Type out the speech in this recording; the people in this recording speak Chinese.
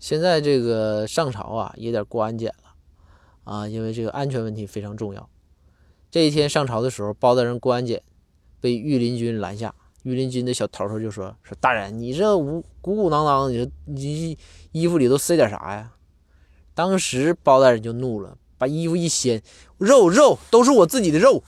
现在这个上朝啊也得过安检了啊因为这个安全问题非常重要。这一天上朝的时候包大人过安检被御林军拦下御林军的小头头就说说大人你这无鼓鼓囊囊你这你衣服里都塞点啥呀？当时包大人就怒了把衣服一掀肉肉都是我自己的肉